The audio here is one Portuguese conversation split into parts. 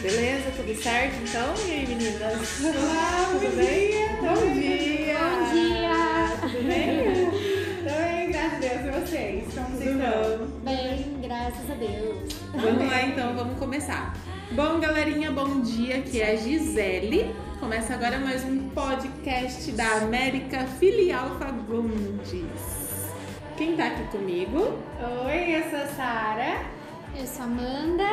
Beleza? Tudo certo então? E aí, meninas? Olá, Tudo bom bem? dia. Bom dia! Bom dia! Tudo bem? Oi, graças a Deus e vocês. Como vocês Tudo estão? Bem, graças a Deus. Vamos lá então, vamos começar. Bom, galerinha, bom dia. Aqui é a Gisele. Começa agora mais um podcast da América Filial Fagundes. Quem tá aqui comigo? Oi, eu sou a Sara. Eu sou Amanda.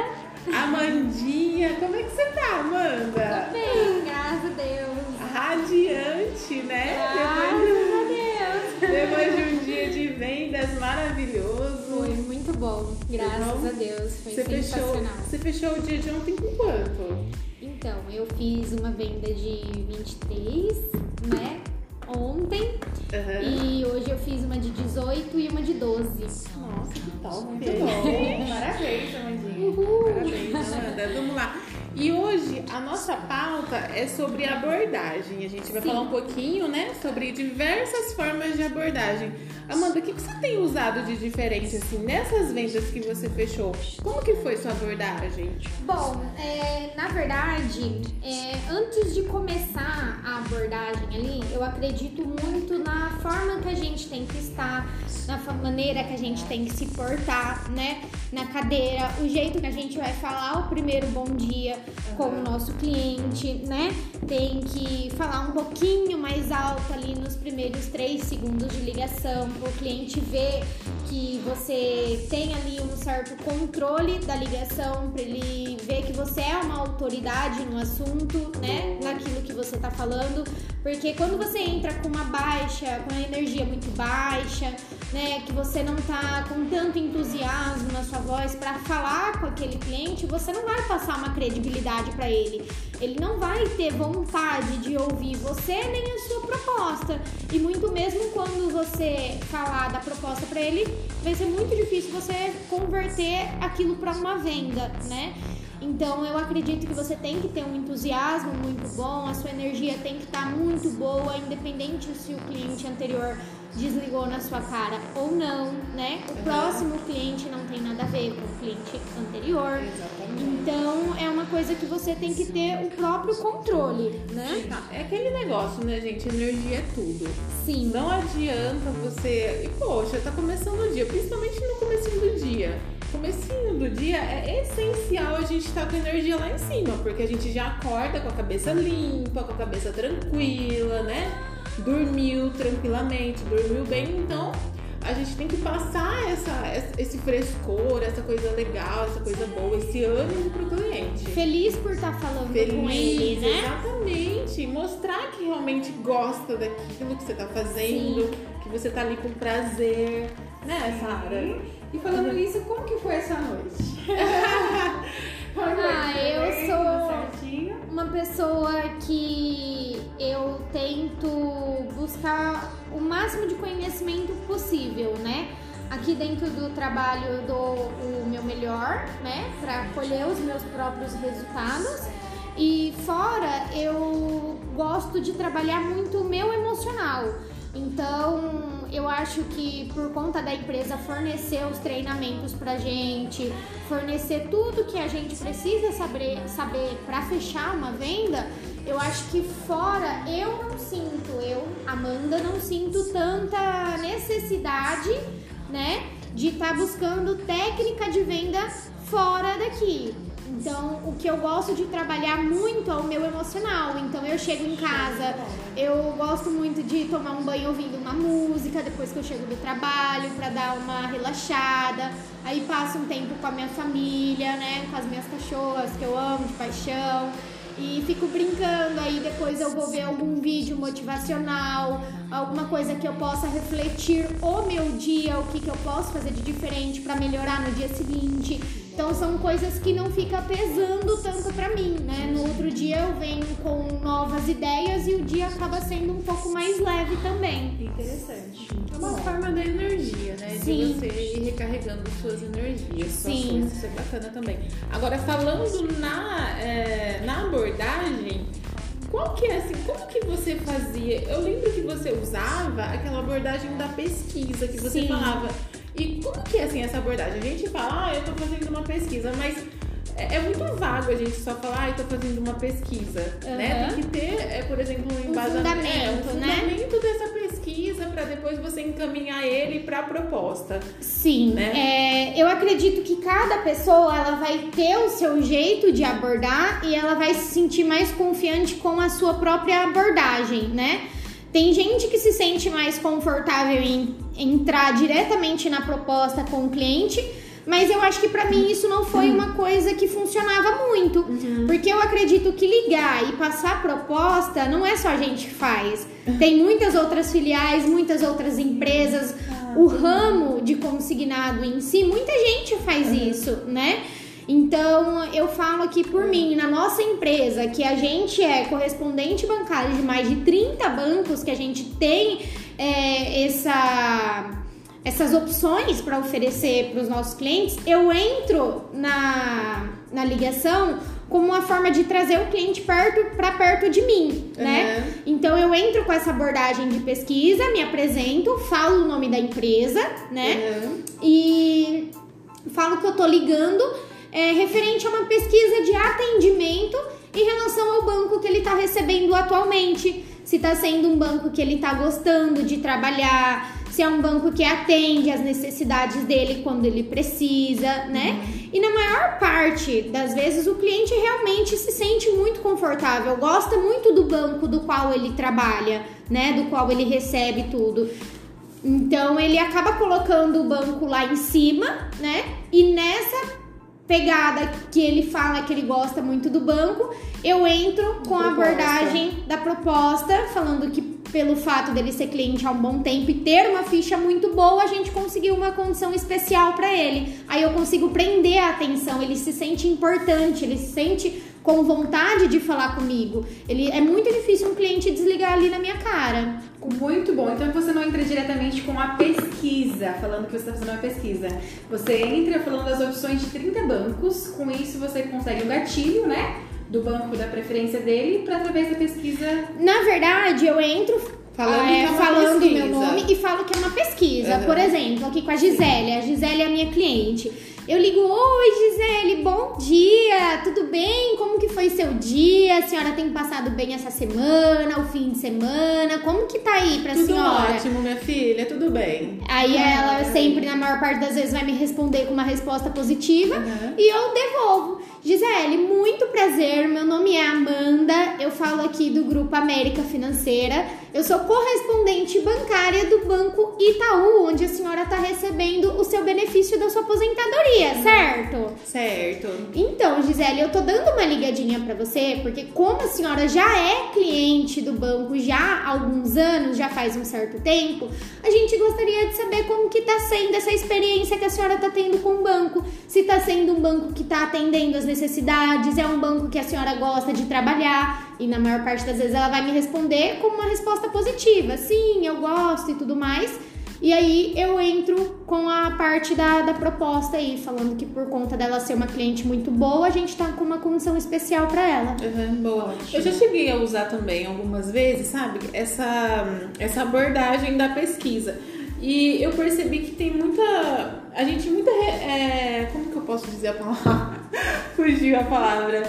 Amandinha. Como é que você tá, Amanda? Tô bem, graças a Deus. Radiante, né? Graças a Deus. Depois de um dia de vendas maravilhoso. Foi muito bom, graças Bom? a Deus. Foi Você fechou, sensacional. você fechou o dia de ontem com quanto? Então, eu fiz uma venda de 23, né? Ontem. Aham. E hoje eu fiz uma de 18 e uma de 12. Nossa, que top. Muito bom. Hoje a nossa pauta é sobre abordagem. A gente vai Sim. falar um pouquinho, né, sobre diversas formas de abordagem. Amanda, o que você tem usado de diferente assim nessas vendas que você fechou? Como que foi sua abordagem? Bom, é, na verdade, é, antes de começar a abordagem ali, eu acredito muito na forma que a gente tem que estar, na maneira que a gente tem que se portar, né? Na cadeira, o jeito que a gente vai falar o primeiro bom dia com o nosso cliente, né? Tem que falar um pouquinho mais alto ali nos primeiros três segundos de ligação, para o cliente ver que você tem ali um certo controle da ligação, para ele ver que você é uma autoridade no assunto, né? Naquilo que você tá falando. Porque quando você entra com uma baixa, com a energia muito baixa, né? Que você não tá com tanto entusiasmo na sua voz para falar com aquele cliente, você não vai passar uma credibilidade para ele. Ele não vai ter vontade de ouvir você nem a sua proposta. E muito mesmo quando você falar da proposta para ele, vai ser muito difícil você converter aquilo para uma venda, né? Então eu acredito que você tem que ter um entusiasmo muito bom, a sua energia tem que estar muito boa, independente se o cliente anterior desligou na sua cara ou não, né? O próximo cliente não tem nada a ver com o cliente anterior. Exatamente. Então é uma coisa que você tem que ter o próprio controle, né? Tá, É aquele negócio, né, gente? Energia é tudo. Sim. Não adianta você. E poxa, tá começando o dia, principalmente no comecinho do dia. Comecinho do dia é essencial a gente estar com a energia lá em cima, porque a gente já acorda com a cabeça limpa, com a cabeça tranquila, né? Dormiu tranquilamente, dormiu bem, então a gente tem que passar essa, esse frescor, essa coisa legal, essa coisa boa, esse ânimo pro cliente Feliz por estar falando com ele, né? Exatamente. Mostrar que realmente gosta daquilo que você tá fazendo, que você tá ali com prazer, né, Sara? E falando nisso, como que foi essa noite? Foi? Ah, eu sou- uma pessoa que eu tento buscar o máximo de conhecimento possível, né? Aqui dentro do trabalho eu dou o meu melhor, né, para colher os meus próprios resultados. E fora eu gosto de trabalhar muito o meu emocional. Então, eu acho que por conta da empresa fornecer os treinamentos pra gente, fornecer tudo que a gente precisa saber, saber para fechar uma venda, eu acho que fora eu não sinto, eu, Amanda, não sinto tanta necessidade, né, de estar buscando técnica de venda fora daqui. Então, o que eu gosto de trabalhar muito é o meu emocional. Então, eu chego em casa, eu gosto muito de tomar um banho ouvindo uma música depois que eu chego do trabalho para dar uma relaxada. Aí passo um tempo com a minha família, né, com as minhas cachorras que eu amo de paixão. E fico brincando, aí depois eu vou ver algum vídeo motivacional, alguma coisa que eu possa refletir o meu dia, o que, que eu posso fazer de diferente para melhorar no dia seguinte. Então são coisas que não fica pesando tanto pra mim, né? No outro dia eu venho com novas ideias e o dia acaba sendo um pouco mais leve também. Interessante. É uma forma da energia, né? Sim. De você ir recarregando suas energias, suas Sim. forças. Isso é bacana também. Agora, falando na, é, na abordagem, qual que é assim, como que você fazia? Eu lembro que você usava aquela abordagem da pesquisa que você Sim. falava. E como que é assim essa abordagem? A gente fala, ah, eu tô fazendo uma pesquisa, mas é, é muito vago a gente só falar, ah, eu tô fazendo uma pesquisa, né? Tem que ter, é, por exemplo, um embasamento, fundamento, é, um né? fundamento dessa depois você encaminhar ele para a proposta. Sim, Né? é, eu acredito que cada pessoa ela vai ter o seu jeito de abordar e ela vai se sentir mais confiante com a sua própria abordagem, né? Tem gente que se sente mais confortável em entrar diretamente na proposta com o cliente, mas eu acho que pra mim isso não foi uma coisa que funcionava muito, porque eu acredito que ligar e passar proposta não é só a gente que faz. Tem muitas outras filiais, muitas outras empresas, o ramo de consignado em si, muita gente faz isso, né? Então, eu falo aqui por mim, na nossa empresa, que a gente é correspondente bancário de mais de 30 bancos, que a gente tem é, essa, essas opções para oferecer para os nossos clientes, eu entro na, na ligação como uma forma de trazer o cliente perto para perto de mim, né? Uhum. Então eu entro com essa abordagem de pesquisa, me apresento, falo o nome da empresa, né? Uhum. E falo que eu tô ligando é, referente a uma pesquisa de atendimento em relação ao banco que ele está recebendo atualmente. Se está sendo um banco que ele está gostando de trabalhar, se é um banco que atende às necessidades dele quando ele precisa, né? E na maior parte das vezes o cliente realmente se sente muito confortável, gosta muito do banco do qual ele trabalha, né? Do qual ele recebe tudo. Então ele acaba colocando o banco lá em cima, né? E nessa pegada que ele fala que ele gosta muito do banco, eu entro com a abordagem da proposta, falando que pelo fato dele ser cliente há um bom tempo e ter uma ficha muito boa, a gente conseguiu uma condição especial para ele. Aí eu consigo prender a atenção, ele se sente importante, ele se sente com vontade de falar comigo. Ele é muito difícil um cliente desligar ali na minha cara. Muito bom. Então você não entra diretamente com a pesquisa, falando que você está fazendo uma pesquisa. Você entra falando das opções de 30 bancos. Com isso você consegue um gatilho, né? Do banco da preferência dele, para através da pesquisa. Na verdade, eu entro Falando ah, é uma falando pesquisa. meu nome e falo que é uma pesquisa. Uhum. Por exemplo, aqui com a Gisele. A Gisele é a minha cliente. Eu ligo, oi Gisele, bom dia, tudo bem? Como que foi seu dia? A senhora tem passado bem essa semana, o fim de semana? Como que tá aí pra Tudo senhora? ótimo, minha filha, tudo bem. Aí ela sempre, na maior parte das vezes, vai me responder com uma resposta positiva Uhum. e eu devolvo. Gisele, muito prazer. Meu nome é Amanda. Eu falo aqui do Grupo América Financeira. Eu sou correspondente bancária do Banco Itaú, onde a senhora está recebendo o seu benefício da sua aposentadoria, certo? Certo. Então, Gisele, eu tô dando uma ligadinha pra você, porque como a senhora já é cliente do banco já há alguns anos, já faz um certo tempo, a gente gostaria de saber como que tá sendo essa experiência que a senhora tá tendo com o banco. Se tá sendo um banco que tá atendendo as necessidades, é um banco que a senhora gosta de trabalhar, e na maior parte das vezes ela vai me responder com uma resposta positiva. Sim, eu gosto e tudo mais. E aí eu entro com a parte da, da proposta aí, falando que por conta dela ser uma cliente muito boa, a gente tá com uma condição especial pra ela. Uhum, boa. Eu já cheguei a usar também algumas vezes, sabe? Essa, essa abordagem da pesquisa. E eu percebi que tem muita. A gente muita. É, como que eu posso dizer a palavra? Fugiu a palavra.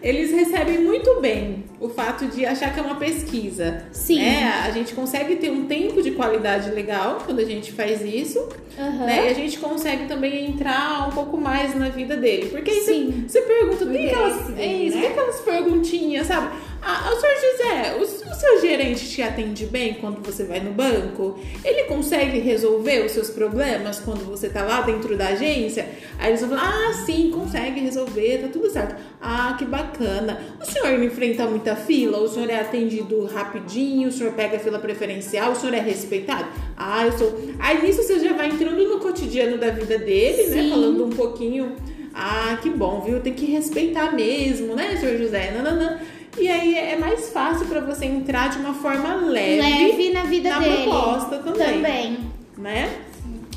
Eles recebem muito bem o fato de achar que é uma pesquisa. Sim. né? A gente consegue ter um tempo de qualidade legal quando a gente faz isso. Aham. Né? E a gente consegue também entrar um pouco mais na vida dele. Porque aí Sim. você, você pergunta, O tem interesse aquelas, dele, é isso, né? tem aquelas perguntinhas, sabe? Ah, o senhor José, o, o seu gerente te atende bem quando você vai no banco? Ele consegue resolver os seus problemas quando você tá lá dentro da agência? Aí eles vão falar, ah, sim, consegue resolver, tá tudo certo. Ah, que bacana. O senhor enfrenta muita fila? O senhor é atendido rapidinho? O senhor pega a fila preferencial? O senhor é respeitado? Ah, eu sou. Aí nisso você já vai entrando no cotidiano da vida dele, né? Sim. Falando um pouquinho. Ah, que bom, viu? Tem que respeitar mesmo, né, senhor José? Nananã. E aí é mais fácil pra você entrar de uma forma leve, Leve na vida na dele. proposta também, Também. né?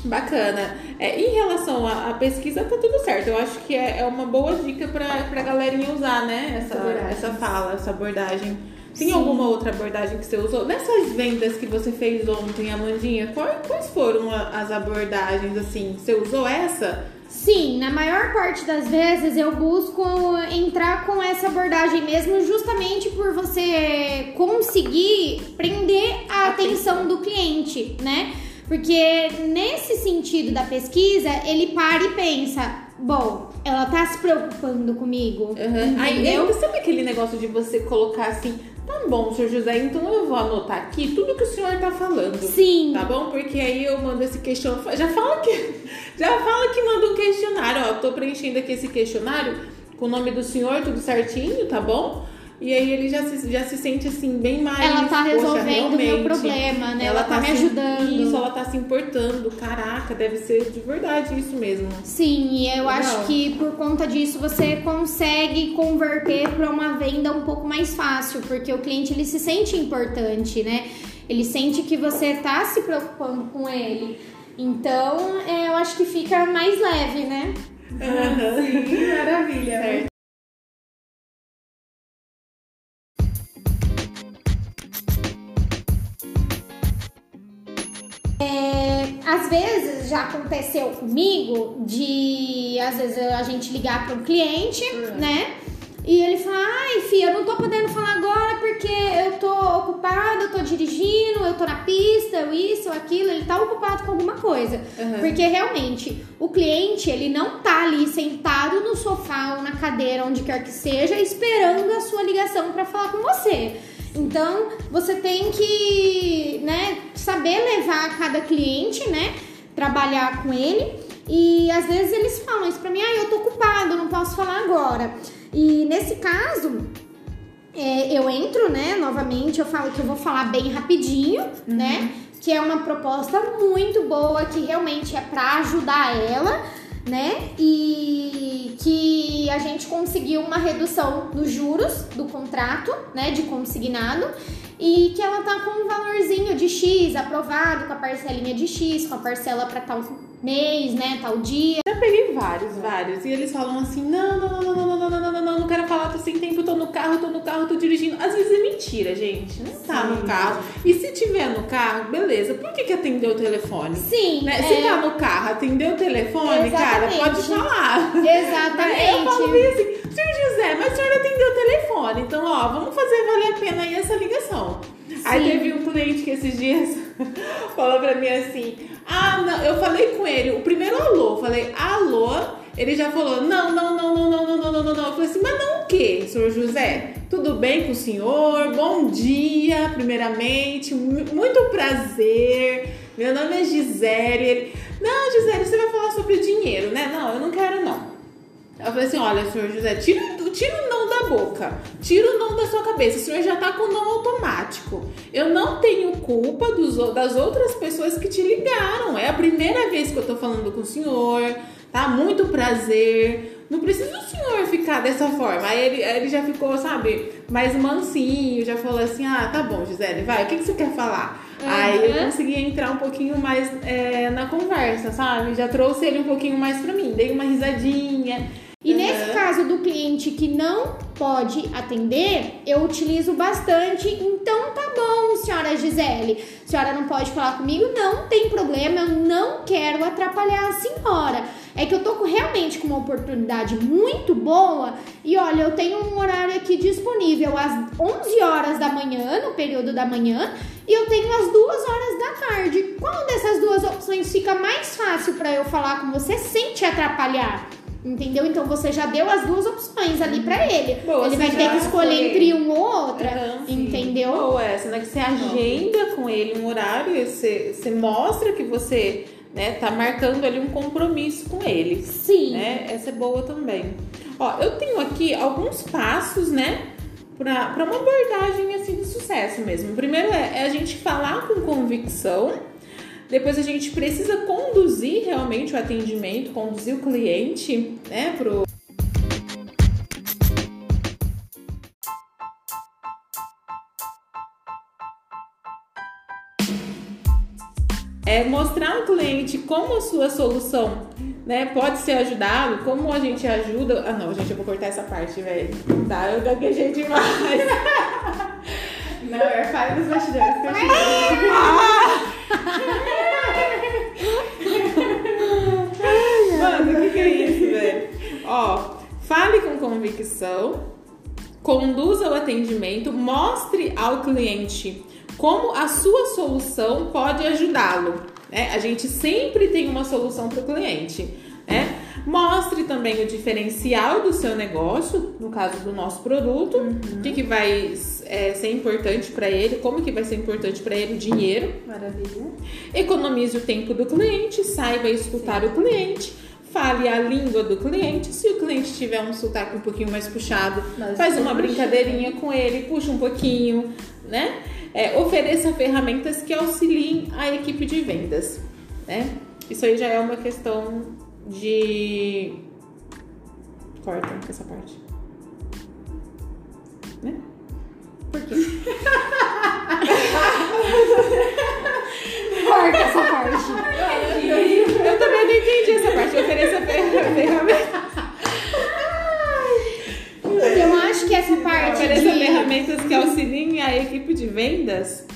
Bacana. É, em relação à, à pesquisa, tá tudo certo. Eu acho que é, é uma boa dica pra, pra galerinha usar, né? Essa, Abordagem. essa fala, essa abordagem. Tem Sim. alguma outra abordagem que você usou? Nessas vendas que você fez ontem, Amandinha, quais, quais foram as abordagens, assim? Você usou essa? Sim, na maior parte das vezes eu busco entrar com essa abordagem mesmo, justamente por você conseguir prender a atenção do cliente, né? Porque nesse sentido da pesquisa, ele para e pensa: bom, ela tá se preocupando comigo. Uhum. Aí, eu- sabe aquele negócio de você colocar assim, tá bom, senhor José, então eu vou anotar aqui tudo que o senhor tá falando. Sim. Tá bom? Porque aí eu mando esse questionário. Já fala que. Já fala que manda um questionário, ó. Tô preenchendo aqui esse questionário com o nome do senhor, tudo certinho, tá bom? E aí ele já se, já se sente assim, bem mais. Ela tá resolvendo o meu problema, né? Ela, tá, me se- ajudando. Isso, ela tá se importando. Caraca, deve ser de verdade isso mesmo. Sim, e eu Legal. acho que por conta disso você consegue converter para uma venda um pouco mais fácil, porque o cliente ele se sente importante, né? Ele sente que você tá se preocupando com ele. Então, é, eu acho que fica mais leve, né? Sim, maravilha. Certo. Às vezes já aconteceu comigo de às vezes a gente ligar para um cliente, né? E ele fala, ai, filha, eu não tô podendo falar agora porque eu tô ocupado, eu tô dirigindo, eu tô na pista, eu isso, eu aquilo, ele tá ocupado com alguma coisa. Uhum. Porque realmente o cliente, ele não tá ali sentado no sofá ou na cadeira, onde quer que seja, esperando a sua ligação para falar com você. Então, você tem que, né, saber levar cada cliente, né, trabalhar com ele. E às vezes eles falam isso pra mim, ah, eu tô ocupado, não posso falar agora. E nesse caso, é, eu entro, né, novamente, eu falo que eu vou falar bem rapidinho, né? Que é uma proposta muito boa, que realmente é pra ajudar ela, né? E que a gente conseguiu uma redução dos juros do contrato, né, de consignado. E que ela tá com um valorzinho de X aprovado, com a parcelinha de X, com a parcela pra tal mês, né, tal dia. Já peguei vários, vários. E eles falam assim: não, não, não, não, não, não, não, não, não, não, não quero falar, tô sem tempo, tô no carro, tô no carro, tô dirigindo. Às vezes é mentira, gente. Não tá no carro. E se tiver no carro, beleza. Por que, que atendeu o telefone? Sim, Né? é, Se tá no carro, atendeu o telefone, cara, Exatamente. pode falar. exatamente. Eu falo bem assim, senhor José, mas o senhor atendeu o telefone. Então, ó, vamos fazer valer a pena aí essa ligação. Aí Sim. teve um cliente que esses dias falou pra mim assim: Ah, não, eu falei com ele, o primeiro alô, falei, alô, ele já falou, não, não, não, não, não, não, não, não, não, não. Eu falei assim, mas não o quê, senhor José? Tudo bem com o senhor? Bom dia, primeiramente, mu- muito prazer. Meu nome é Gisele. Ele, não, Gisele, você vai falar sobre dinheiro, né? Não, eu não quero, não. Eu falei assim, olha, senhor José, tira, tira o não da boca, tira o não da sua cabeça, o senhor já tá com o não automático. Eu não tenho culpa dos, das outras pessoas que te ligaram. É a primeira vez que eu tô falando com o senhor, tá? Muito prazer. Não precisa o senhor ficar dessa forma. Aí ele, aí ele já ficou, sabe, mais mansinho, já falou assim, ah, tá bom, Gisele, vai, o que, que você quer falar? Aí eu Uhum. consegui entrar um pouquinho mais é, na conversa, sabe? Já trouxe ele um pouquinho mais pra mim, dei uma risadinha. E Uhum. nesse caso do cliente que não pode atender, eu utilizo bastante. Então tá bom, senhora Gisele. A senhora não pode falar comigo? Não tem problema, eu não quero atrapalhar a senhora. É que eu tô realmente com uma oportunidade muito boa e olha, eu tenho um horário aqui disponível às 11 horas da manhã, no período da manhã, e eu tenho às 2 horas da tarde. Qual dessas duas opções fica mais fácil para eu falar com você sem te atrapalhar? Entendeu? Então você já deu as duas opções ali pra ele. Boa, ele vai ter que escolher foi- entre um ou outra. Sim. entendeu? Ou essa, né? Que você agenda com ele um horário, e você, você mostra que você né, tá marcando ali um compromisso com ele. Sim. Né? Essa é boa também. Ó, eu tenho aqui alguns passos, né? Pra, pra uma abordagem assim de sucesso mesmo. O primeiro é, é a gente falar com convicção. Depois a gente precisa conduzir realmente o atendimento, conduzir o cliente, né, pro, é mostrar ao cliente como a sua solução né, pode ser ajudado, como a gente ajuda. Ah, não, gente, eu vou cortar essa parte, velho. Tá, eu gaguejei demais. Não, é falha dos bastidores. convicção, conduza o atendimento, mostre ao cliente como a sua solução pode ajudá-lo. Né? A gente sempre tem uma solução para o cliente. Né? Mostre também o diferencial do seu negócio, no caso do nosso produto, o uhum. que, que vai é, ser importante para ele, como que vai ser importante para ele o dinheiro. Maravilha. Economize o tempo do cliente, saiba escutar Sim. o cliente fale a língua do cliente. Se o cliente tiver um sotaque um pouquinho mais puxado, Mas faz uma brincadeirinha com ele, puxa um pouquinho, né? É, ofereça ferramentas que auxiliem a equipe de vendas, né? Isso aí já é uma questão de. Corta essa parte. Né? Por quê? a equipe de vendas.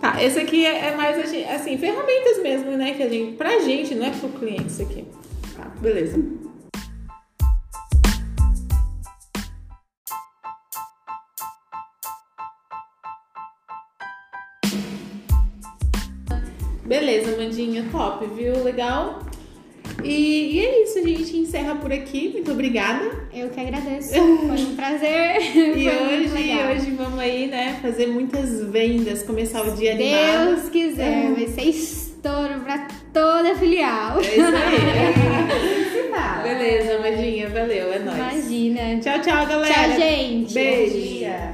Tá, esse aqui é, é mais assim, ferramentas mesmo, né? Que a gente, pra gente, não é pro cliente isso aqui. Tá, beleza. Beleza, Mandinha, top, viu? Legal. E, e, é isso, a gente encerra por aqui. Muito obrigada. Eu que agradeço. Foi um prazer. e hoje, hoje vamos aí, né, fazer muitas vendas, começar o dia animado. Deus quiser, é. vai ser estouro pra toda a filial. É isso aí. Beleza, Madinha, valeu, é nóis. Imagina. Tchau, tchau, galera. Tchau, gente. Beijo.